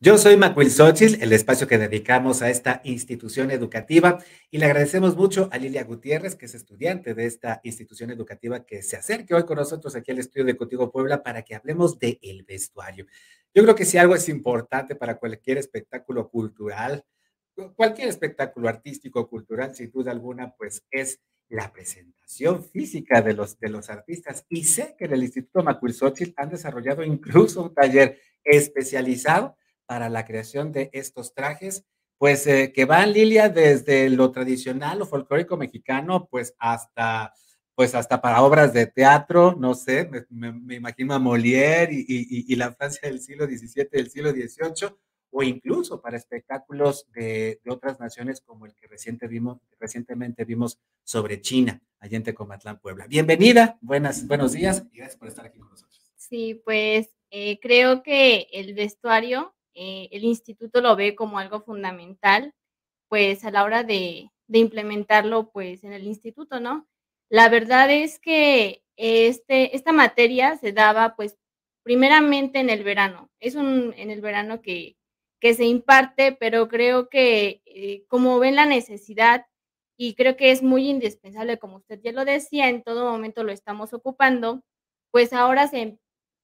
Yo soy Macuil Xochitl, el espacio que dedicamos a esta institución educativa, y le agradecemos mucho a Lilia Gutiérrez, que es estudiante de esta institución educativa, que se acerque hoy con nosotros aquí al estudio de Contigo Puebla para que hablemos del el vestuario. Yo creo que si algo es importante para cualquier espectáculo cultural, cualquier espectáculo artístico cultural, sin duda alguna, pues es la presentación física de los, de los artistas. Y sé que en el Instituto Xochitl han desarrollado incluso un taller especializado para la creación de estos trajes, pues eh, que van, Lilia, desde lo tradicional o folclórico mexicano, pues hasta, pues hasta para obras de teatro, no sé, me, imagino a Molière y, y, la Francia del siglo XVII, del siglo XVIII, o incluso para espectáculos de, de, otras naciones como el que reciente vimos, recientemente vimos sobre China, allá en Tecomatlán, Puebla. Bienvenida, buenas, buenos días y gracias por estar aquí con nosotros. Sí, pues eh, creo que el vestuario eh, el instituto lo ve como algo fundamental, pues a la hora de, implementarlo, pues en el instituto, ¿no? La verdad es que este, esta materia se daba, pues, primeramente en el verano. Es un, en el verano que, que se imparte, pero creo que eh, como ven la necesidad y creo que es muy indispensable, como usted ya lo decía, en todo momento lo estamos ocupando, pues ahora se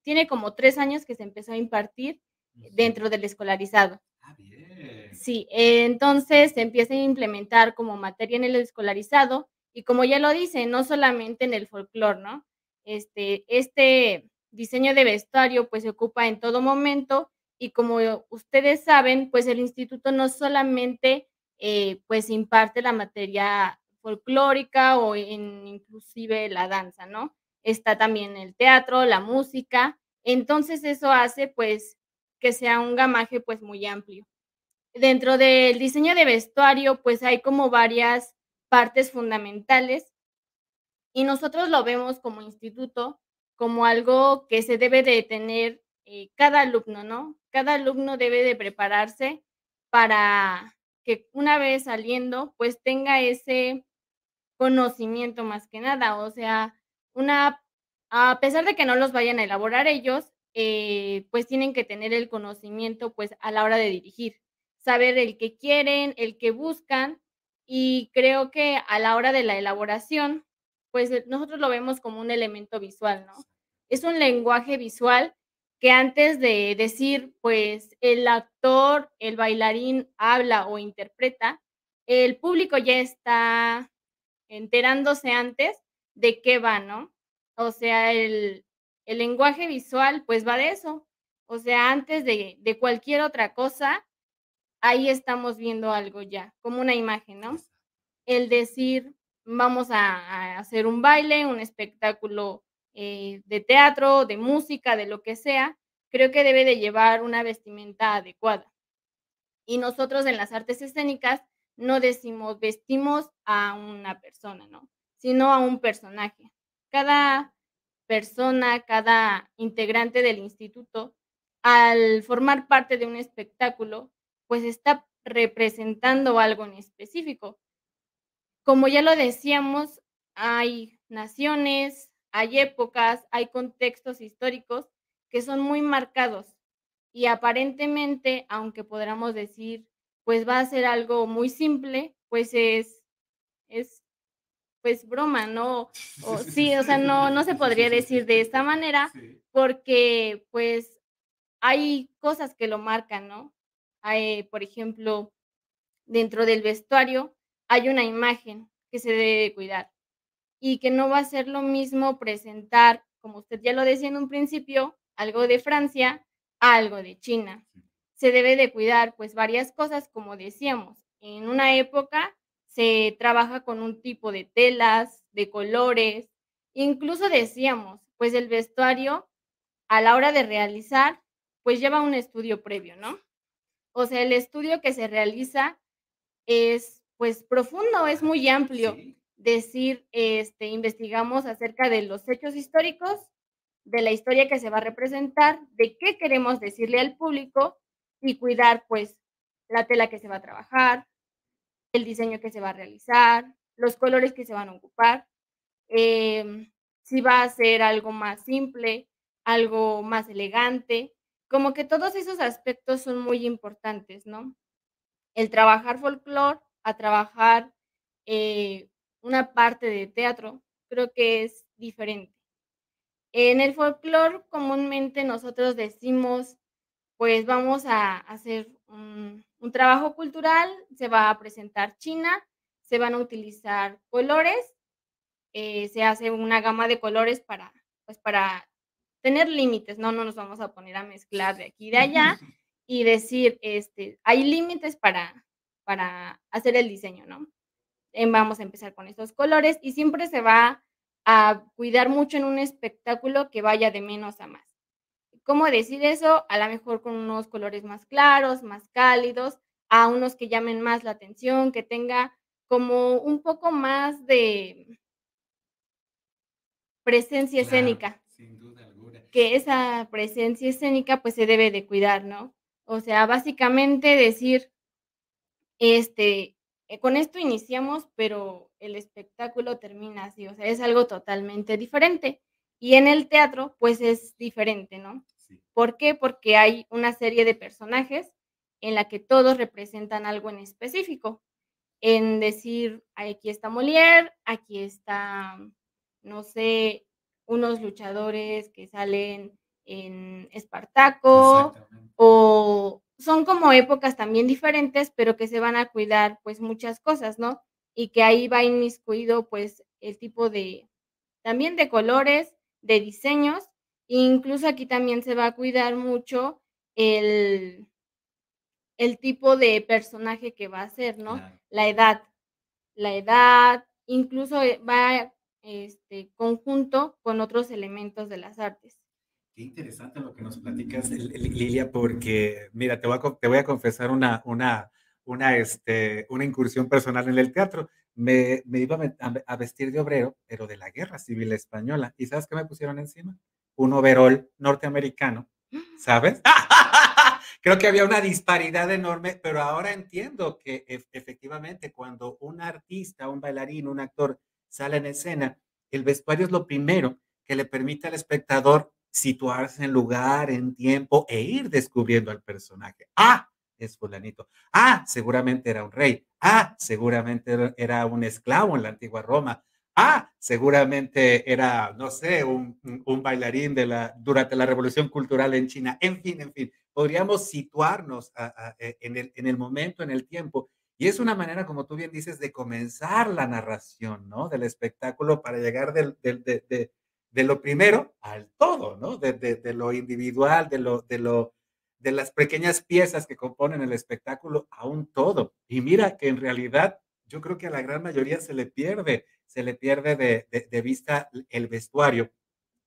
tiene como tres años que se empezó a impartir dentro del escolarizado. Ah, bien. Sí, entonces se empieza a implementar como materia en el escolarizado y como ya lo dice, no solamente en el folclore, ¿no? Este, este diseño de vestuario pues se ocupa en todo momento y como ustedes saben, pues el instituto no solamente eh, pues imparte la materia folclórica o en inclusive la danza, ¿no? Está también el teatro, la música, entonces eso hace pues que sea un gamaje pues muy amplio. Dentro del diseño de vestuario pues hay como varias partes fundamentales y nosotros lo vemos como instituto como algo que se debe de tener eh, cada alumno, ¿no? Cada alumno debe de prepararse para que una vez saliendo pues tenga ese conocimiento más que nada, o sea, una, a pesar de que no los vayan a elaborar ellos, eh, pues tienen que tener el conocimiento pues a la hora de dirigir, saber el que quieren, el que buscan y creo que a la hora de la elaboración, pues eh, nosotros lo vemos como un elemento visual, ¿no? Es un lenguaje visual que antes de decir pues el actor, el bailarín habla o interpreta, el público ya está enterándose antes de qué va, ¿no? O sea, el, el lenguaje visual, pues va de eso. O sea, antes de, cualquier otra cosa, ahí estamos viendo algo ya, como una imagen, ¿no? El decir, vamos a, hacer un baile, un espectáculo eh, de teatro, de música, de lo que sea, creo que debe de llevar una vestimenta adecuada. Y nosotros en las artes escénicas no decimos vestimos a una persona, ¿no? Sino a un personaje. Cada persona, cada integrante del instituto, al formar parte de un espectáculo, pues está representando algo en específico. Como ya lo decíamos, hay naciones, hay épocas, hay contextos históricos que son muy marcados y aparentemente, aunque podamos decir, pues va a ser algo muy simple, pues es, es pues broma, ¿no? O, sí, o sea, no, no se podría decir de esta manera porque pues hay cosas que lo marcan, ¿no? Hay, por ejemplo, dentro del vestuario hay una imagen que se debe cuidar y que no va a ser lo mismo presentar, como usted ya lo decía en un principio, algo de Francia a algo de China. Se debe de cuidar pues varias cosas, como decíamos, en una época se trabaja con un tipo de telas, de colores, incluso decíamos, pues el vestuario a la hora de realizar, pues lleva un estudio previo, ¿no? O sea, el estudio que se realiza es pues profundo, es muy amplio. Decir, este, investigamos acerca de los hechos históricos, de la historia que se va a representar, de qué queremos decirle al público y cuidar pues la tela que se va a trabajar, el diseño que se va a realizar, los colores que se van a ocupar, em, si va a ser algo más simple, algo más elegante. como que todos esos aspectos son muy importantes, ¿no? El trabajar folclore a trabajar, eh, una parte de teatro, creo que es diferente. En el folclore, comúnmente nosotros decimos, pues vamos a hacer un un trabajo cultural, se va a presentar China, se van a utilizar colores, eh, se hace una gama de colores para, pues para tener límites, ¿no? No nos vamos a poner a mezclar de aquí y de allá y decir, este, hay límites para, para hacer el diseño, ¿no? Vamos a empezar con estos colores y siempre se va a cuidar mucho en un espectáculo que vaya de menos a más. ¿Cómo decir eso? A lo mejor con unos colores más claros, más cálidos, a unos que llamen más la atención, que tenga como un poco más de presencia escénica. sin duda alguna. Que esa presencia escénica, pues, se debe de cuidar, ¿no? O sea, básicamente decir, este, eh, con esto iniciamos, pero el espectáculo termina así, o sea, es algo totalmente diferente. Y en el teatro, pues, es diferente, ¿no? ¿Por qué? Porque hay una serie de personajes en la que todos representan algo en específico. En decir, aquí está Molière, aquí está, no sé, unos luchadores que salen en Espartaco, o son como épocas también diferentes, pero que se van a cuidar pues muchas cosas, ¿no? Y que ahí va inmiscuido pues el tipo de, también de colores, de diseños Incluso aquí también se va a cuidar mucho el el tipo de personaje que va a ser, ¿no? La edad. La edad, incluso, eh, va, este, conjunto con otros elementos de las artes. Qué interesante lo que nos platicas, Lilia, porque mira, te voy a, te voy a confesar una, una, una, este, una incursión personal en el teatro. Me, me iba a vestir de obrero, pero de la Guerra Civil Española. ¿Y sabes qué me pusieron encima? Un overall norteamericano, ¿sabes? Creo que había una disparidad enorme, pero ahora entiendo que efectivamente cuando un artista, un bailarín, un actor sale en escena, el vestuario es lo primero que le permite al espectador situarse en lugar, en tiempo e ir descubriendo al personaje. Ah, es fulanito. Ah, seguramente era un rey. Ah, seguramente era un esclavo en la antigua Roma. Ah, seguramente era, no sé, un, bailarín de la, durante la revolución cultural en China. En fin, en fin, podríamos situarnos e, en, el, en el momento, en el tiempo. Y es una manera, como tú bien dices, de comenzar la narración, ¿no? Del espectáculo para llegar del, de, lo primero al todo, ¿no? De, lo individual, de lo, de las pequeñas piezas que componen el espectáculo a un todo. Y mira que en realidad yo creo que a la gran mayoría se le pierde se le pierde de, vista el vestuario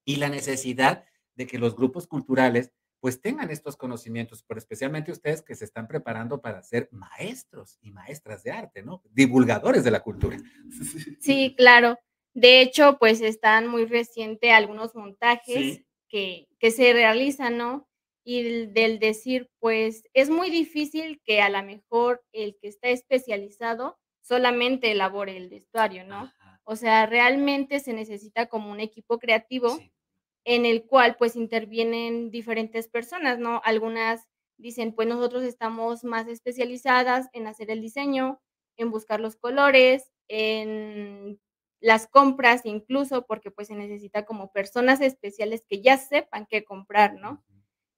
y la necesidad de que los grupos culturales pues tengan estos conocimientos, pero especialmente ustedes que se están preparando para ser maestros y maestras de arte, ¿no? Divulgadores de la cultura. Sí, claro. De hecho, pues están muy reciente algunos montajes que, que, se realizan, ¿no? Y del decir, pues es muy difícil que a lo mejor el que está especializado solamente elabore el vestuario, ¿no? O sea, realmente se necesita como un equipo creativo en el cual pues intervienen diferentes personas, ¿no? Algunas dicen, pues nosotros estamos más especializadas en hacer el diseño, en buscar los colores, en las compras incluso, porque pues se necesita como personas especiales que ya sepan qué comprar, ¿no?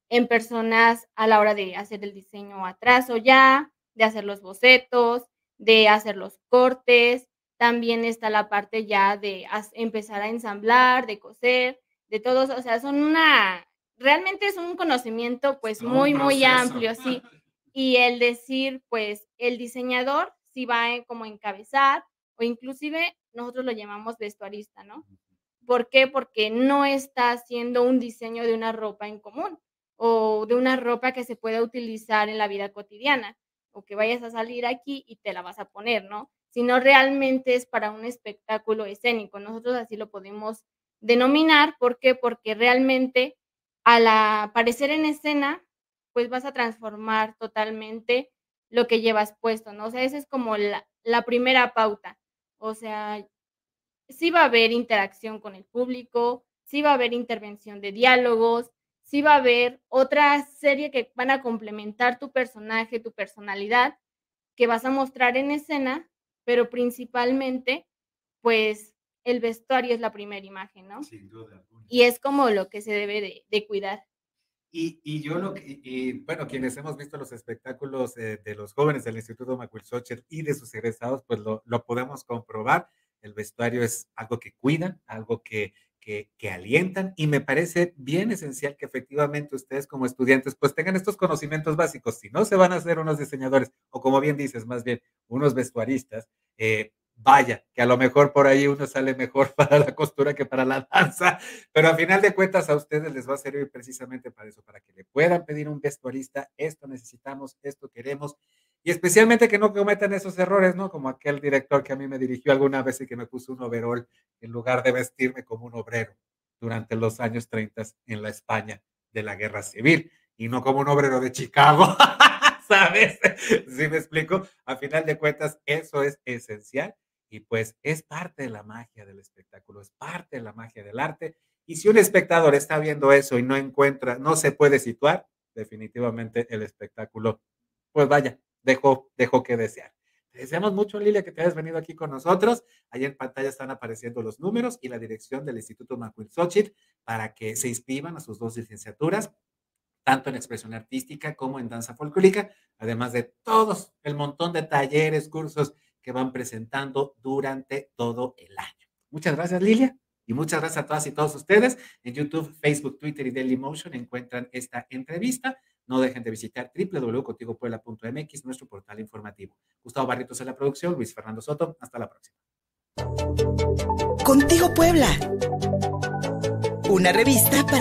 En personas a la hora de hacer el diseño atrás o ya, de hacer los bocetos, de hacer los cortes, también está la parte ya de empezar a ensamblar, de coser, de todos, o sea, son una, realmente es un conocimiento pues muy, muy amplio, sí. Y el decir, pues, el diseñador sí va a como encabezar o inclusive nosotros lo llamamos vestuarista, ¿no? ¿Por qué? Porque no está haciendo un diseño de una ropa en común o de una ropa que se pueda utilizar en la vida cotidiana que vayas a salir aquí y te la vas a poner, ¿no? sino realmente es para un espectáculo escénico. Nosotros así lo podemos denominar. ¿Por qué? Porque realmente al aparecer en escena, pues vas a transformar totalmente lo que llevas puesto, ¿no? O sea, esa es como la, la primera pauta. O sea, sí va a haber interacción con el público, sí va a haber intervención de diálogos, sí va a haber otra serie que van a complementar tu personaje, tu personalidad, que vas a mostrar en escena, pero principalmente, pues el vestuario es la primera imagen, ¿no? Sin duda. Y es como lo que se debe de, cuidar. Y, y, yo lo que, y, bueno, quienes hemos visto los espectáculos de los jóvenes del Instituto Macuilxochitl y de sus egresados, pues lo, lo podemos comprobar. El vestuario es algo que cuidan, algo que, que, alientan y me parece bien esencial que efectivamente ustedes como estudiantes pues tengan estos conocimientos básicos. Si no se van a hacer unos diseñadores o como bien dices, más bien unos vestuaristas, eh, vaya, que a lo mejor por ahí uno sale mejor para la costura que para la danza, pero a final de cuentas a ustedes les va a servir precisamente para eso, para que le puedan pedir un vestuarista, esto necesitamos, esto queremos, y especialmente que no cometan esos errores, ¿no? Como aquel director que a mí me dirigió alguna vez y que me puso un overol en lugar de vestirme como un obrero durante los años 30 en la España de la Guerra Civil y no como un obrero de Chicago. ¿Sabes? ¿Sí me explico? A final de cuentas, eso es esencial y pues es parte de la magia del espectáculo, es parte de la magia del arte. Y si un espectador está viendo eso y no encuentra, no se puede situar, definitivamente el espectáculo, pues vaya, dejó, dejó que desear. Te deseamos mucho, Lilia, que te hayas venido aquí con nosotros. Ahí en pantalla están apareciendo los números y la dirección del Instituto Macuilxochitl para que se inscriban a sus dos licenciaturas, tanto en expresión artística como en danza folclórica, además de todos el montón de talleres, cursos que van presentando durante todo el año. Muchas gracias, Lilia. Y muchas gracias a todas y todos ustedes. En YouTube, Facebook, Twitter y Dailymotion encuentran esta entrevista. No dejen de visitar www.contigopuebla.mx, nuestro portal informativo. Gustavo Barritos en la producción, Luis Fernando Soto. Hasta la próxima. Contigo Puebla. Una revista para